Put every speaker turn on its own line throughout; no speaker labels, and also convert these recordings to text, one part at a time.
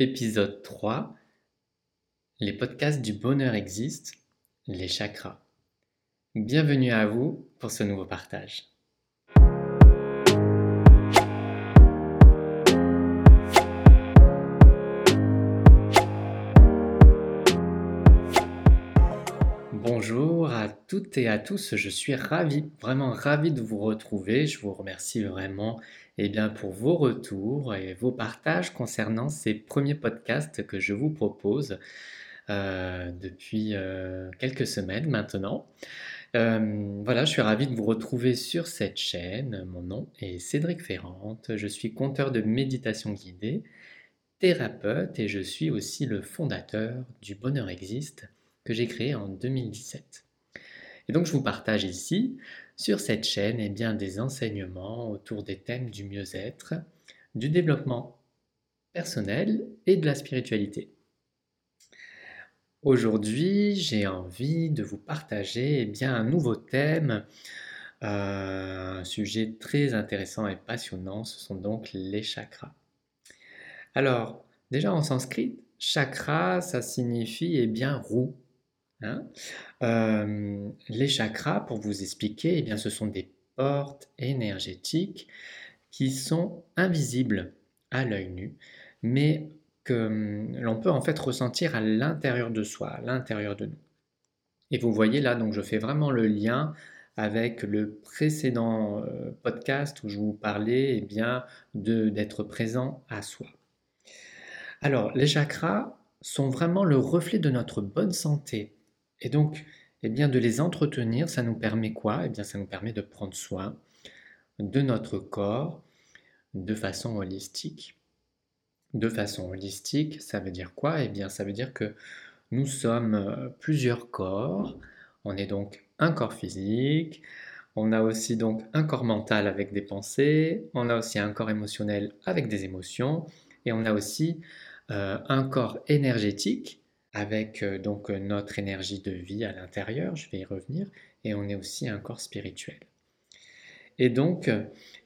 Épisode 3 Les podcasts du bonheur existent, les chakras. Bienvenue à vous pour ce nouveau partage. Bonjour à toutes et à tous, je suis ravi, vraiment ravi de vous retrouver. Je vous remercie vraiment eh bien, pour vos retours et vos partages concernant ces premiers podcasts que je vous propose euh, depuis euh, quelques semaines maintenant. Euh, voilà, je suis ravi de vous retrouver sur cette chaîne. Mon nom est Cédric Ferrante, je suis conteur de méditation guidée, thérapeute et je suis aussi le fondateur du Bonheur Existe que j'ai créé en 2017. Et donc je vous partage ici sur cette chaîne eh bien, des enseignements autour des thèmes du mieux-être, du développement personnel et de la spiritualité. Aujourd'hui, j'ai envie de vous partager eh bien, un nouveau thème, euh, un sujet très intéressant et passionnant, ce sont donc les chakras. Alors, déjà en sanskrit, chakra, ça signifie eh bien roue Hein. Euh, les chakras, pour vous expliquer, eh bien, ce sont des portes énergétiques qui sont invisibles à l'œil nu, mais que hum, l'on peut en fait ressentir à l'intérieur de soi, à l'intérieur de nous. Et vous voyez là, donc je fais vraiment le lien avec le précédent euh, podcast où je vous parlais eh bien, d'être présent à soi. Alors, les chakras sont vraiment le reflet de notre bonne santé, et donc, eh bien, de les entretenir, ça nous permet quoi? Eh bien, ça nous permet de prendre soin de notre corps de façon holistique. De façon holistique, ça veut dire quoi? Eh bien, ça veut dire que nous sommes euh, plusieurs corps. On est donc un corps physique, on a aussi donc un corps mental avec des pensées, on a aussi un corps émotionnel avec des émotions, et on a aussi euh, un corps énergétique avec euh, donc euh, notre énergie de vie à l'intérieur, je vais y revenir, et on est aussi un corps spirituel. Et donc,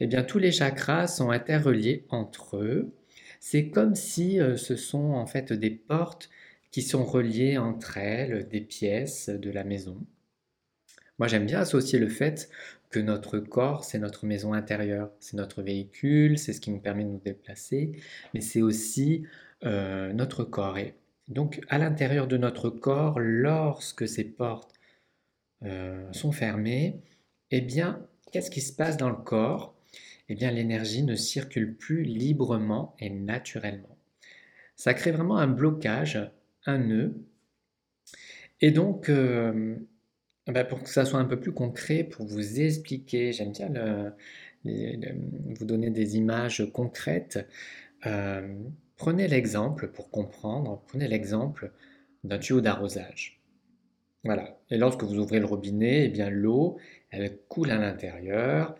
eh bien, tous les chakras sont interreliés entre eux. C'est comme si euh, ce sont en fait des portes qui sont reliées entre elles, des pièces de la maison. Moi, j'aime bien associer le fait que notre corps, c'est notre maison intérieure, c'est notre véhicule, c'est ce qui nous permet de nous déplacer, mais c'est aussi notre corps. Donc à l'intérieur de notre corps, lorsque ces portes euh, sont fermées, eh bien, qu'est-ce qui se passe dans le corps? Eh bien, l'énergie ne circule plus librement et naturellement. Ça crée vraiment un blocage, un nœud. Et donc, euh, bah, pour que ça soit un peu plus concret, pour vous expliquer, j'aime bien vous donner des images concrètes. Euh, Prenez l'exemple pour comprendre, prenez l'exemple d'un tuyau d'arrosage. Voilà. Et lorsque vous ouvrez le robinet, eh bien l'eau, elle coule à l'intérieur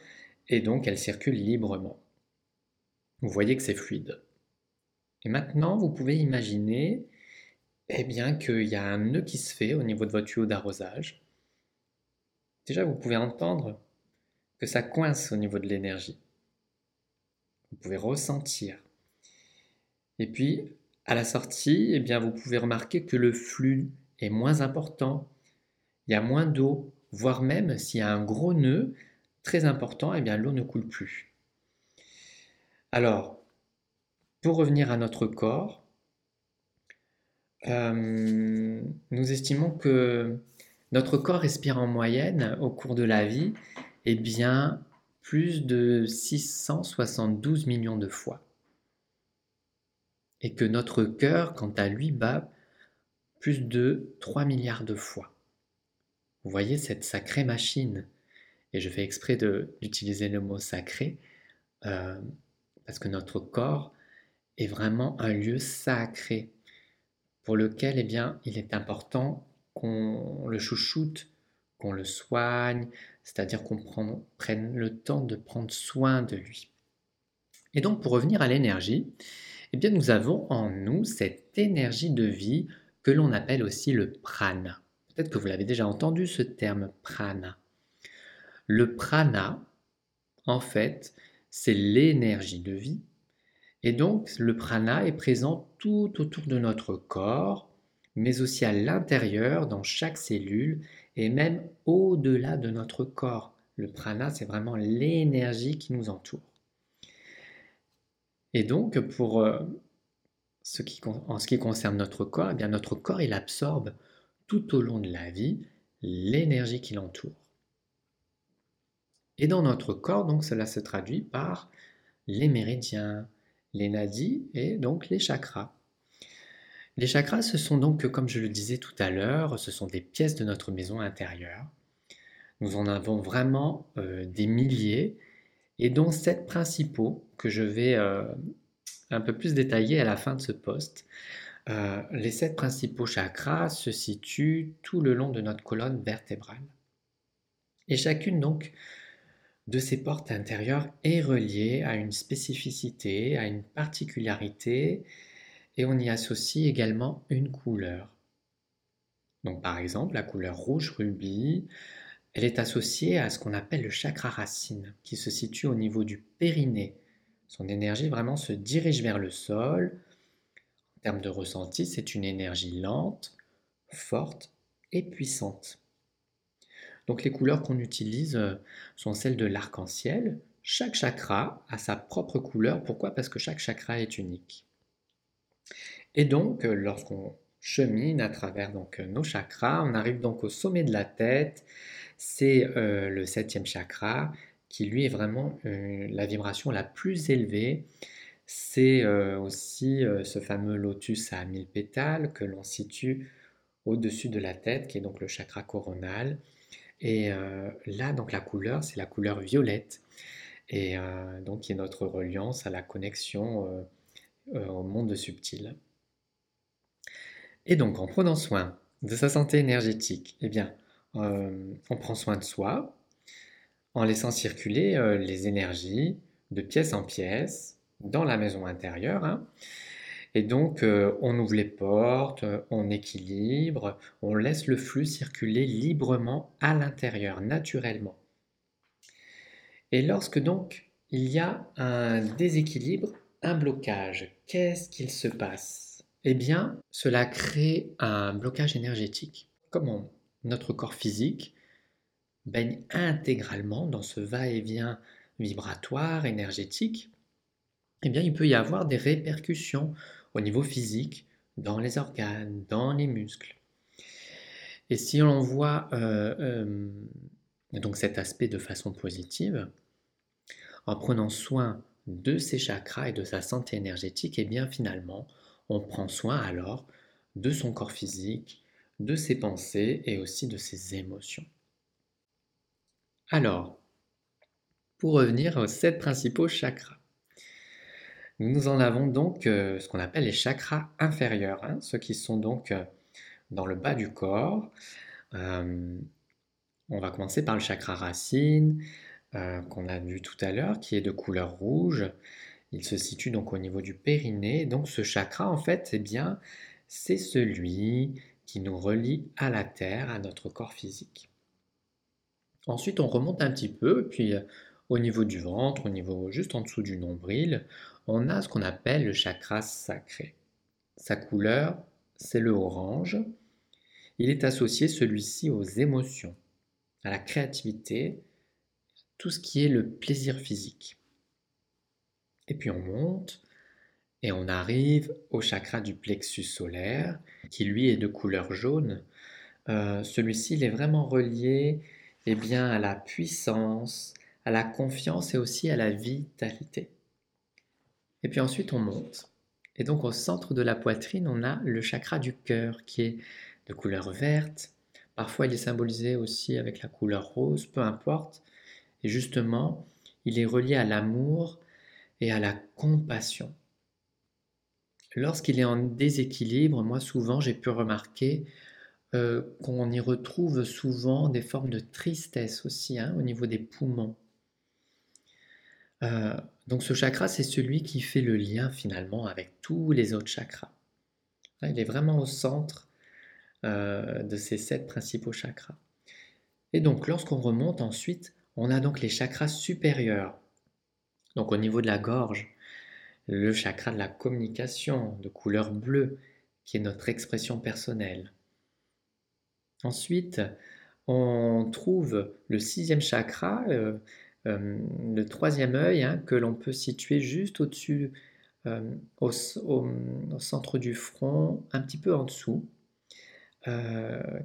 et donc elle circule librement. Vous voyez que c'est fluide. Et maintenant, vous pouvez imaginer eh bien qu'il y a un nœud qui se fait au niveau de votre tuyau d'arrosage. Déjà, vous pouvez entendre que ça coince au niveau de l'énergie. Vous pouvez ressentir et puis, à la sortie, eh bien, vous pouvez remarquer que le flux est moins important. Il y a moins d'eau, voire même s'il y a un gros nœud très important, eh l'eau ne coule plus. Alors, pour revenir à notre corps, euh, nous estimons que notre corps respire en moyenne au cours de la vie eh bien, plus de 672 millions de fois et que notre cœur, quant à lui, bat plus de 3 milliards de fois. Vous voyez cette sacrée machine, et je fais exprès d'utiliser le mot sacré, euh, parce que notre corps est vraiment un lieu sacré, pour lequel eh bien, il est important qu'on le chouchoute, qu'on le soigne, c'est-à-dire qu'on prenne le temps de prendre soin de lui. Et donc pour revenir à l'énergie, eh bien nous avons en nous cette énergie de vie que l'on appelle aussi le prana. Peut-être que vous l'avez déjà entendu ce terme prana. Le prana, en fait, c'est l'énergie de vie, Et donc, le prana est présent tout autour de notre corps, mais aussi à l'intérieur, dans chaque cellule, et même au-delà de notre corps. Le prana, c'est vraiment l'énergie qui nous entoure. Et donc, pour euh, ce qui, en ce qui concerne notre corps, eh bien notre corps, il absorbe tout au long de la vie l'énergie qui l'entoure. Et dans notre corps, donc, cela se traduit par les méridiens, les nadis et donc les chakras. Les chakras, ce sont donc, comme je le disais tout à l'heure, ce sont des pièces de notre maison intérieure. Nous en avons vraiment euh, des milliers et dont sept principaux que je vais euh, un peu plus détailler à la fin de ce poste. Euh, les sept principaux chakras se situent tout le long de notre colonne vertébrale. Et chacune donc de ces portes intérieures est reliée à une spécificité, à une particularité, et on y associe également une couleur. Donc par exemple, la couleur rouge rubis, elle est associée à ce qu'on appelle le chakra racine, qui se situe au niveau du périnée. Son énergie vraiment se dirige vers le sol. En termes de ressenti, c'est une énergie lente, forte et puissante. Donc les couleurs qu'on utilise euh, sont celles de l'arc-en-ciel. Chaque chakra a sa propre couleur. Pourquoi? Parce que chaque chakra est unique. Et donc, euh, lorsqu'on chemine à travers donc, euh, nos chakras, on arrive donc au sommet de la tête. C'est le septième chakra qui lui est vraiment la vibration la plus élevée. C'est aussi ce fameux lotus à mille pétales que l'on situe au-dessus de la tête, qui est donc le chakra coronal. Et euh, là, donc la couleur, c'est la couleur violette. Et euh, donc, qui est notre reliance à la connexion euh, au monde subtil. Et donc, en prenant soin de sa santé énergétique, eh bien, on prend soin de soi en laissant circuler les énergies de pièce en pièce dans la maison intérieure. Hein. Et donc, euh, on ouvre les portes, on équilibre, on laisse le flux circuler librement à l'intérieur, naturellement. Et lorsque donc il y a un déséquilibre, un blocage, qu'est-ce qu'il se passe? Eh bien, cela crée un blocage énergétique. Comment notre corps physique baigne intégralement dans ce va-et-vient vibratoire, énergétique, eh bien, il peut y avoir des répercussions au niveau physique, dans les organes, dans les muscles. Et si on voit euh, euh, donc cet aspect de façon positive, en prenant soin de ses chakras et de sa santé énergétique, eh bien finalement, on prend soin alors de son corps physique, de ses pensées et aussi de ses émotions. Alors, pour revenir aux sept principaux chakras. Nous en avons donc euh, ce qu'on appelle les chakras inférieurs, hein, ceux qui sont donc euh, dans le bas du corps. Euh, on va commencer par le chakra racine, qu'on a vu tout à l'heure, qui est de couleur rouge. Il se situe donc au niveau du périnée. Donc ce chakra, en fait, eh bien, c'est celui qui nous relie à la terre, à notre corps physique. Ensuite, on remonte un petit peu, puis au niveau du ventre, au niveau juste en dessous du nombril, on a ce qu'on appelle le chakra sacré. Sa couleur, c'est le orange. Il est associé celui-ci aux émotions, à la créativité, tout ce qui est le plaisir physique. Et puis on monte et on arrive au chakra du plexus solaire, qui lui est de couleur jaune. Euh, celui-ci, il est vraiment relié eh bien, à la puissance, à la confiance et aussi à la vitalité. Et puis ensuite, on monte. Et donc, au centre de la poitrine, on a le chakra du cœur qui est de couleur verte. Parfois, il est symbolisé aussi avec la couleur rose, peu importe. Et justement, il est relié à l'amour à la compassion. Lorsqu'il est en déséquilibre, moi souvent j'ai pu remarquer euh, qu'on y retrouve souvent des formes de tristesse aussi hein, au niveau des poumons. Euh, donc ce chakra, c'est celui qui fait le lien finalement avec tous les autres chakras. Il est vraiment au centre euh, de ces sept principaux chakras. Et donc lorsqu'on remonte ensuite, on a donc les chakras supérieurs. Donc au niveau de la gorge, le chakra de la communication de couleur bleue, qui est notre expression personnelle. Ensuite, on trouve le sixième chakra, euh, euh, le troisième œil, hein, que l'on peut situer juste au-dessus, euh, au, centre du front, un petit peu en dessous,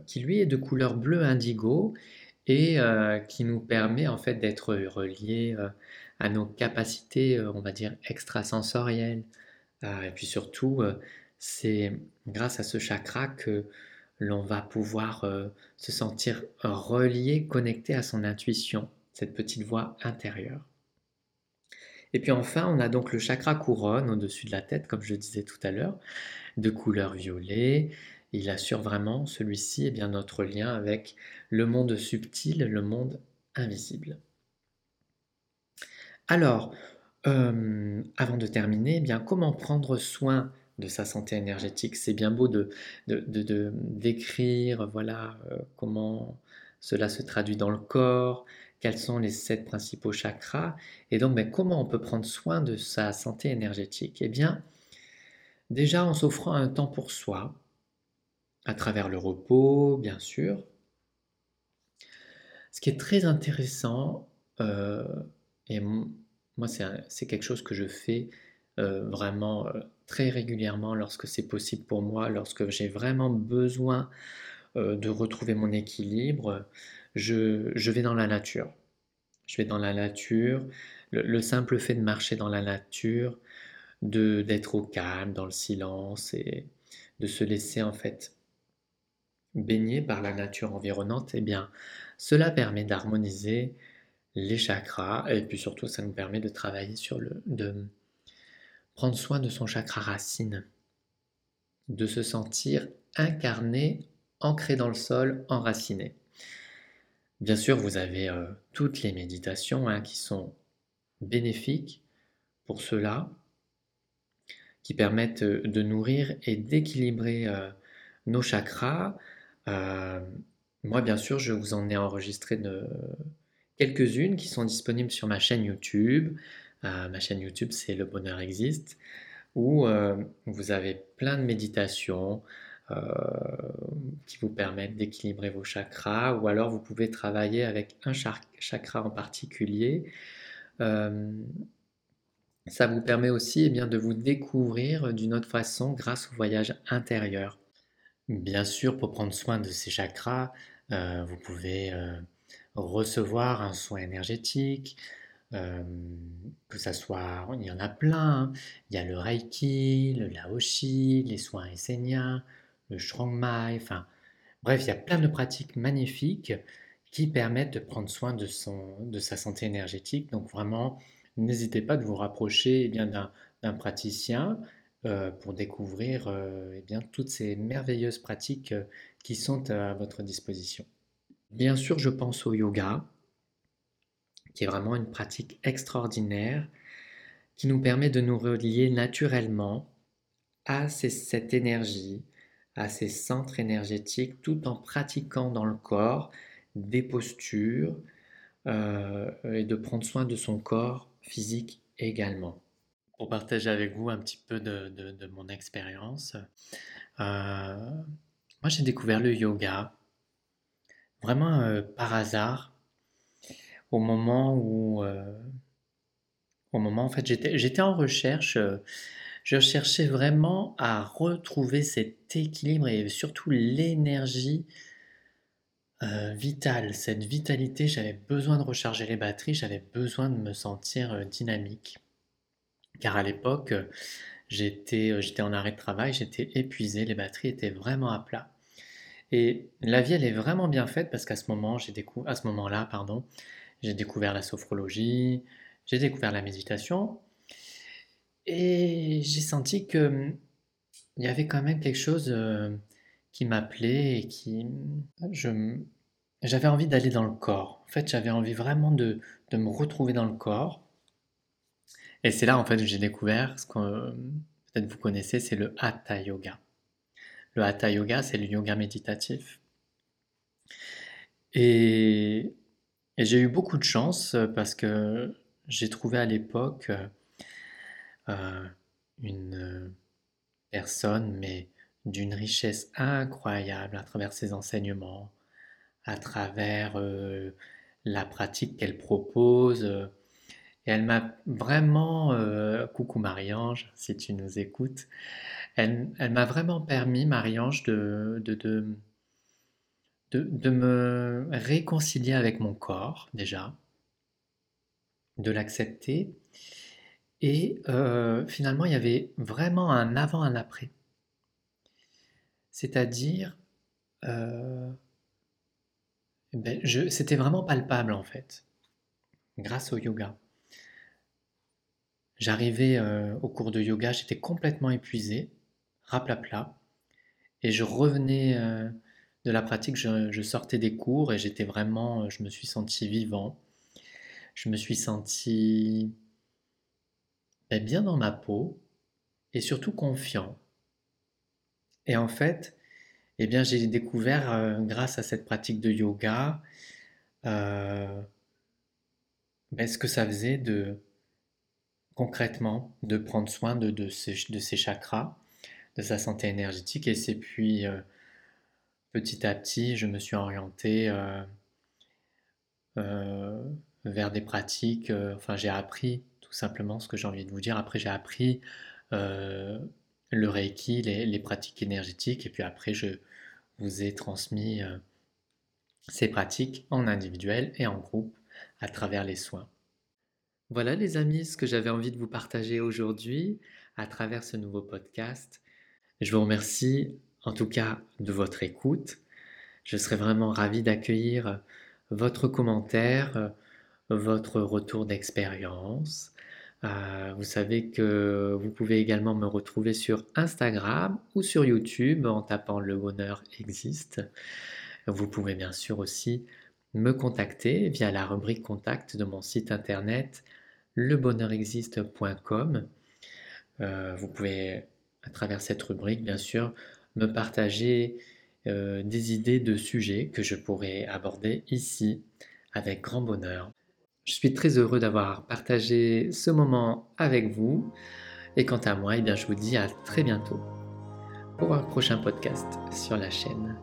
qui lui est de couleur bleu indigo et qui nous permet en fait d'être relié à nos capacités, on va dire, extrasensorielles. et puis surtout, c'est grâce à ce chakra que l'on va pouvoir euh, se sentir relié, connecté à son intuition, cette petite voix intérieure. Et puis enfin, on a donc le chakra couronne au-dessus de la tête, comme je disais tout à l'heure, de couleur violet. Il assure vraiment, celui-ci, eh bien notre lien avec le monde subtil, le monde invisible. Alors, euh, avant de terminer, eh bien comment prendre soin de sa santé énergétique? C'est bien beau de, d'écrire voilà, euh, comment cela se traduit dans le corps, quels sont les sept principaux chakras, et donc ben, comment on peut prendre soin de sa santé énergétique? Eh bien, déjà en s'offrant un temps pour soi, à travers le repos, bien sûr. Ce qui est très intéressant, euh, et moi c'est quelque chose que je fais euh, vraiment très régulièrement lorsque c'est possible pour moi, lorsque j'ai vraiment besoin euh, de retrouver mon équilibre, je, vais dans la nature. Je vais dans la nature. Le, simple fait de marcher dans la nature, d'être au calme, dans le silence et de se laisser en fait baigner par la nature environnante, eh bien, cela permet d'harmoniser les chakras et puis surtout ça nous permet de travailler sur le de prendre soin de son chakra racine, de se sentir incarné, ancré dans le sol, enraciné. Bien sûr, vous avez euh, toutes les méditations hein, qui sont bénéfiques pour cela, qui permettent euh, de nourrir et d'équilibrer euh, nos chakras. moi, bien sûr, je vous en ai enregistré quelques-unes qui sont disponibles sur ma chaîne YouTube ma chaîne YouTube, c'est Le Bonheur Existe, où euh, vous avez plein de méditations euh, qui vous permettent d'équilibrer vos chakras, ou alors vous pouvez travailler avec un chakra en particulier. Euh, ça vous permet aussi eh bien, de vous découvrir d'une autre façon grâce au voyage intérieur. Bien sûr, pour prendre soin de ces chakras, vous pouvez recevoir un soin énergétique, que ça soit, il y en a plein, il y a le Reiki, le Laoshi, les soins esséniens, le Mai, enfin bref, il y a plein de pratiques magnifiques qui permettent de prendre soin de, son, de sa santé énergétique. Donc vraiment, n'hésitez pas de vous rapprocher eh d'un, praticien euh, pour découvrir euh, eh bien, toutes ces merveilleuses pratiques euh, qui sont à votre disposition. Bien sûr, je pense au yoga, qui est vraiment une pratique extraordinaire qui nous permet de nous relier naturellement à cette énergie, à ces centres énergétiques, tout en pratiquant dans le corps des postures euh, et de prendre soin de son corps physique également. Pour partager avec vous un petit peu de, mon expérience, euh, moi j'ai découvert le yoga vraiment euh, par hasard au moment où, euh, au moment en fait, j'étais, en recherche. Euh, je cherchais vraiment à retrouver cet équilibre et surtout l'énergie vitale, cette vitalité. J'avais besoin de recharger les batteries, j'avais besoin de me sentir dynamique. Car à l'époque, j'étais en arrêt de travail, j'étais épuisé, les batteries étaient vraiment à plat. Et la vie, elle est vraiment bien faite parce qu'à ce moment-là, pardon, j'ai découvert la sophrologie, j'ai découvert la méditation, et j'ai senti que hum, il y avait quand même quelque chose euh, qui m'appelait et qui je j'avais envie d'aller dans le corps. En fait, j'avais envie vraiment de, de, me retrouver dans le corps. Et c'est là en fait que j'ai découvert ce que peut-être vous connaissez, c'est le hatha yoga. Le hatha yoga, c'est le yoga méditatif. Et j'ai eu beaucoup de chance euh, parce que j'ai trouvé à l'époque euh, une personne, mais d'une richesse incroyable à travers ses enseignements, à travers la pratique qu'elle propose. Elle m'a vraiment, coucou Marie-Ange, si tu nous écoutes, elle, m'a vraiment permis, Marie-Ange, de, me réconcilier avec mon corps déjà, de l'accepter. Et finalement, il y avait vraiment un avant, un après. C'est-à-dire, euh, ben, c'était vraiment palpable en fait, grâce au yoga. J'arrivais euh, au cours de yoga, j'étais complètement épuisé, raplapla, et je revenais euh, de la pratique, je, sortais des cours et j'étais vraiment, je me suis senti vivant, je me suis senti ben, bien dans ma peau et surtout confiant. Et en fait, eh bien, j'ai découvert, euh, grâce à cette pratique de yoga, euh, ben, ce que ça faisait de concrètement de prendre soin de, ses, chakras, de sa santé énergétique. Et c'est puis euh, petit à petit, je me suis orienté vers des pratiques. enfin, j'ai appris tout simplement ce que j'ai envie de vous dire. Après, j'ai appris le Reiki, les, pratiques énergétiques, et puis après, je vous ai transmis euh, ces pratiques en individuel et en groupe à travers les soins. Voilà les amis, ce que j'avais envie de vous partager aujourd'hui à travers ce nouveau podcast. Je vous remercie en tout cas de votre écoute. Je serais vraiment ravi d'accueillir votre commentaire, votre retour d'expérience. Euh, vous savez que vous pouvez également me retrouver sur Instagram ou sur YouTube en tapant Le Bonheur existe. Vous pouvez bien sûr aussi me contacter via la rubrique contact de mon site internet lebonheurexiste.com. Euh, vous pouvez, à travers cette rubrique, bien sûr, me partager euh, des idées de sujets que je pourrais aborder ici avec grand bonheur. Je suis très heureux d'avoir partagé ce moment avec vous. Et quant à moi, eh bien, je vous dis à très bientôt pour un prochain podcast sur la chaîne.